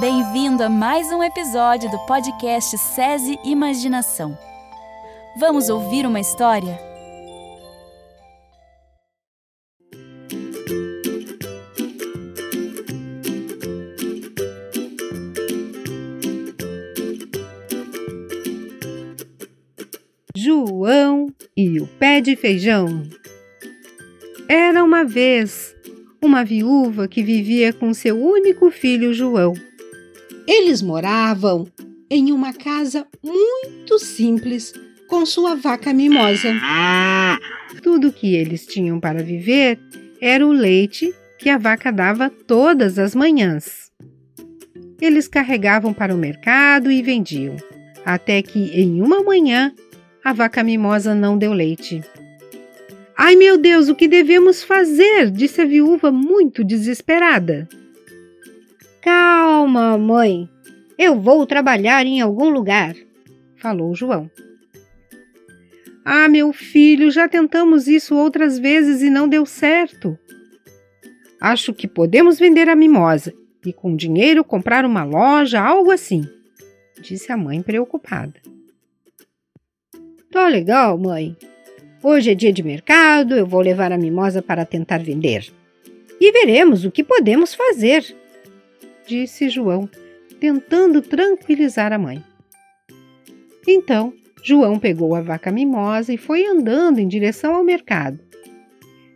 Bem-vindo a mais um episódio do podcast SESI Imaginação. Vamos ouvir uma história? João e o pé de feijão. Era uma vez uma viúva que vivia com seu único filho João. Eles moravam em uma casa muito simples com sua vaca mimosa. Tudo que eles tinham para viver era o leite que a vaca dava todas as manhãs. Eles carregavam para o mercado e vendiam, até que em uma manhã a vaca mimosa não deu leite. Ai meu Deus, o que devemos fazer? disse a viúva muito desesperada. Calma, mãe. Eu vou trabalhar em algum lugar, falou João. Ah, meu filho, já tentamos isso outras vezes e não deu certo. Acho que podemos vender a mimosa e com dinheiro comprar uma loja, algo assim, disse a mãe preocupada. Tá legal, mãe. Hoje é dia de mercado, eu vou levar a mimosa para tentar vender. E veremos o que podemos fazer, disse João, tentando tranquilizar a mãe. Então, João pegou a vaca mimosa e foi andando em direção ao mercado.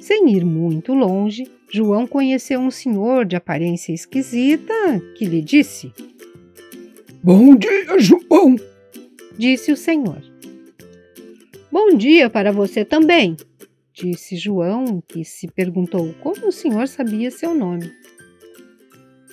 Sem ir muito longe, João conheceu um senhor de aparência esquisita que lhe disse: Bom dia, João! Disse o senhor. Bom dia para você também, disse João, que se perguntou como o senhor sabia seu nome.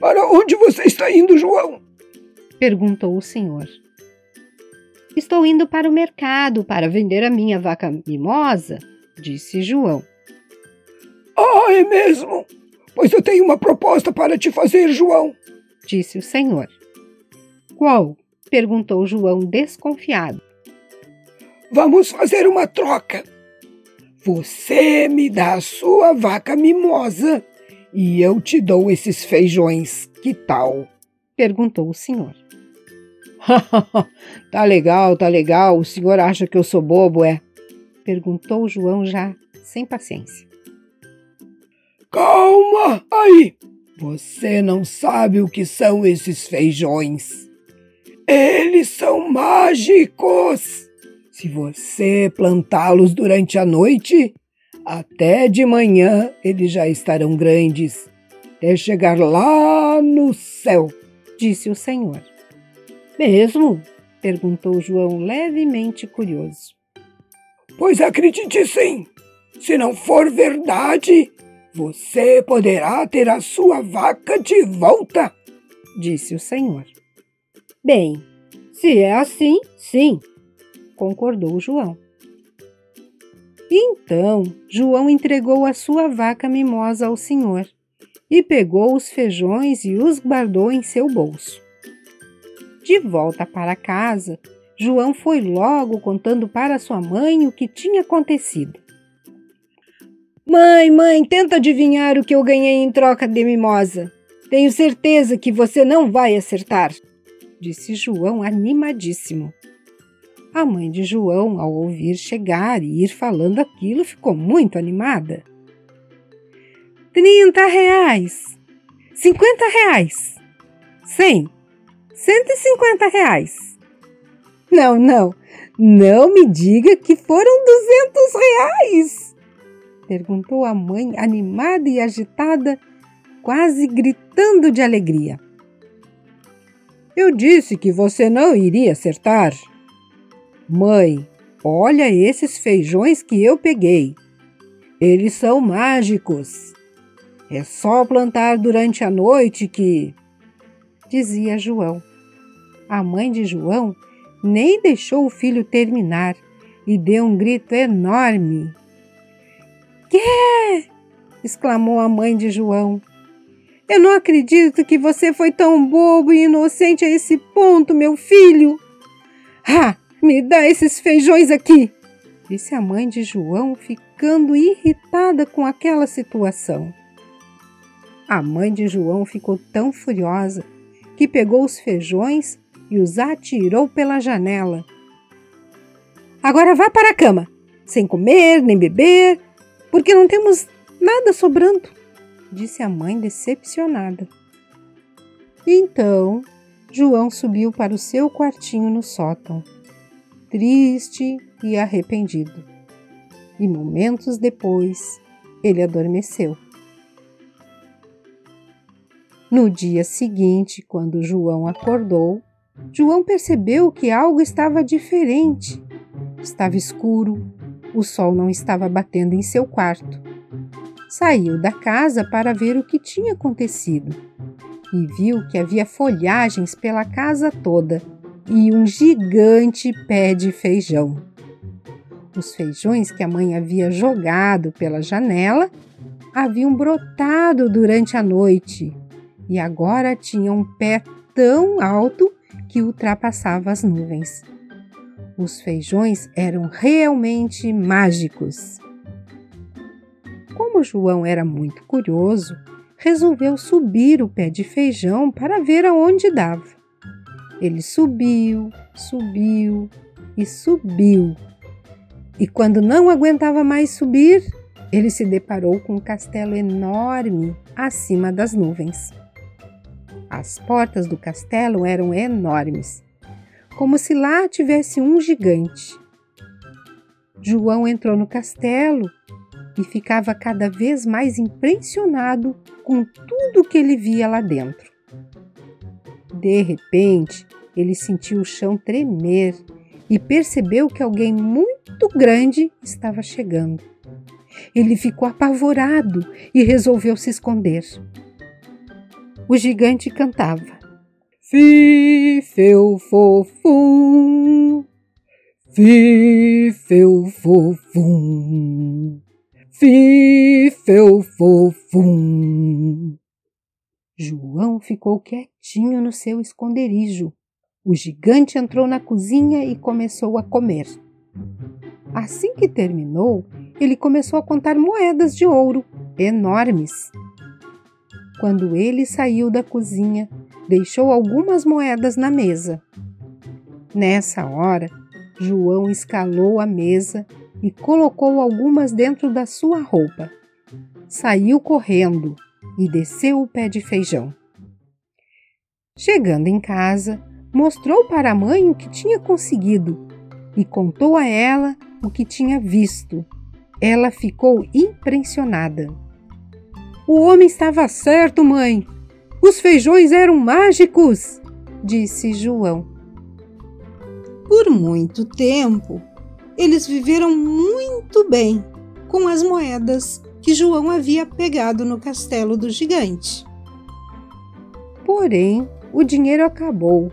Para onde você está indo, João? perguntou o senhor. Estou indo para o mercado para vender a minha vaca mimosa, disse João. Ah, é mesmo? Pois eu tenho uma proposta para te fazer, João, disse o senhor. Qual? perguntou João desconfiado. Vamos fazer uma troca. Você me dá a sua vaca mimosa e eu te dou esses feijões. Que tal? perguntou o senhor. tá legal, tá legal. O senhor acha que eu sou bobo, é? perguntou João já sem paciência. Calma aí! Você não sabe o que são esses feijões. Eles são mágicos! Se você plantá-los durante a noite, até de manhã eles já estarão grandes, até chegar lá no céu, disse o Senhor. Mesmo? perguntou João, levemente curioso. Pois acredite sim. Se não for verdade, você poderá ter a sua vaca de volta, disse o Senhor. Bem, se é assim, sim, concordou João. Então João entregou a sua vaca mimosa ao Senhor e pegou os feijões e os guardou em seu bolso. De volta para casa, João foi logo contando para sua mãe o que tinha acontecido. Mãe, mãe, tenta adivinhar o que eu ganhei em troca de mimosa. Tenho certeza que você não vai acertar, disse João animadíssimo. A mãe de João, ao ouvir chegar e ir falando aquilo, ficou muito animada. Trinta reais, cinquenta reais, cem, 150 reais. Não, não, não me diga que foram 200 reais! Perguntou a mãe, animada e agitada, quase gritando de alegria. Eu disse que você não iria acertar. Mãe, olha esses feijões que eu peguei. Eles são mágicos. É só plantar durante a noite que dizia João. A mãe de João nem deixou o filho terminar e deu um grito enorme. Que? exclamou a mãe de João. Eu não acredito que você foi tão bobo e inocente a esse ponto, meu filho. Ah, me dá esses feijões aqui, disse a mãe de João, ficando irritada com aquela situação. A mãe de João ficou tão furiosa que pegou os feijões e os atirou pela janela. Agora vá para a cama, sem comer nem beber, porque não temos nada sobrando, disse a mãe decepcionada. Então, João subiu para o seu quartinho no sótão, triste e arrependido. E momentos depois, ele adormeceu. No dia seguinte, quando João acordou, João percebeu que algo estava diferente. Estava escuro, o sol não estava batendo em seu quarto. Saiu da casa para ver o que tinha acontecido e viu que havia folhagens pela casa toda e um gigante pé de feijão. Os feijões que a mãe havia jogado pela janela haviam brotado durante a noite e agora tinham um pé tão alto que ultrapassava as nuvens. Os feijões eram realmente mágicos. Como João era muito curioso, resolveu subir o pé de feijão para ver aonde dava. Ele subiu, subiu e subiu. E quando não aguentava mais subir, ele se deparou com um castelo enorme acima das nuvens. As portas do castelo eram enormes, como se lá tivesse um gigante. João entrou no castelo e ficava cada vez mais impressionado com tudo que ele via lá dentro. De repente, ele sentiu o chão tremer e percebeu que alguém muito grande estava chegando. Ele ficou apavorado e resolveu se esconder. O gigante cantava: Fifeu fofum, fifeu fofum. Fifeu fofum. João ficou quietinho no seu esconderijo. O gigante entrou na cozinha e começou a comer. Assim que terminou, ele começou a contar moedas de ouro, enormes. Quando ele saiu da cozinha, deixou algumas moedas na mesa. Nessa hora, João escalou a mesa e colocou algumas dentro da sua roupa. Saiu correndo e desceu o pé de feijão. Chegando em casa, mostrou para a mãe o que tinha conseguido e contou a ela o que tinha visto. Ela ficou impressionada. O homem estava certo, mãe. Os feijões eram mágicos, disse João. Por muito tempo, eles viveram muito bem com as moedas que João havia pegado no castelo do gigante. Porém, o dinheiro acabou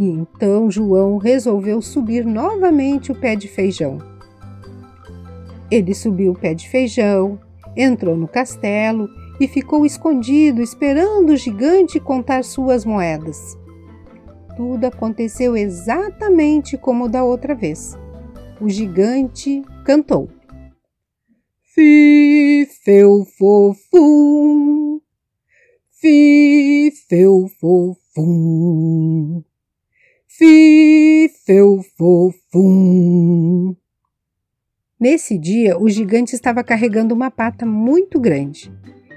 e então João resolveu subir novamente o pé de feijão. Ele subiu o pé de feijão, entrou no castelo e ficou escondido esperando o gigante contar suas moedas. Tudo aconteceu exatamente como da outra vez o gigante cantou. Fifeu fofum, fifeu fofum, fifeu fofum. Nesse dia, o gigante estava carregando uma pata muito grande.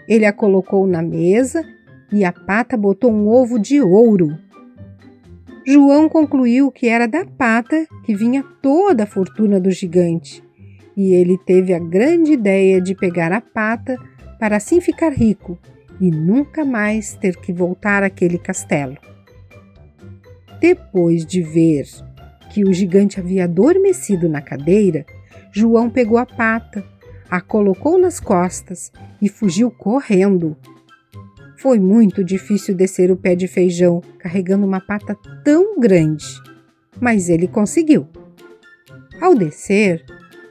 Ele a colocou na mesa e a pata botou um ovo de ouro João concluiu que era da pata que vinha toda a fortuna do gigante, e ele teve a grande ideia de pegar a pata para assim ficar rico e nunca mais ter que voltar àquele castelo. Depois de ver que o gigante havia adormecido na cadeira, João pegou a pata, a colocou nas costas e fugiu correndo, foi muito difícil descer o pé de feijão carregando uma pata tão grande, mas ele conseguiu. Ao descer,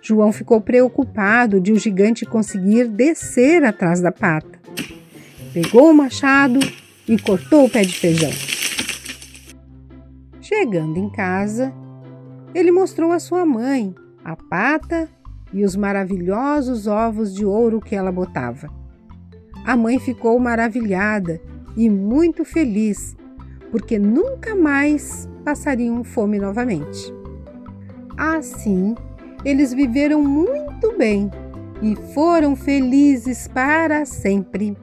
João ficou preocupado de o gigante conseguir descer atrás da pata. Pegou o machado e cortou o pé de feijão. Chegando em casa, ele mostrou à sua mãe a pata e os maravilhosos ovos de ouro que ela botava. A mãe ficou maravilhada e muito feliz, porque nunca mais passariam fome novamente. Assim, eles viveram muito bem e foram felizes para sempre.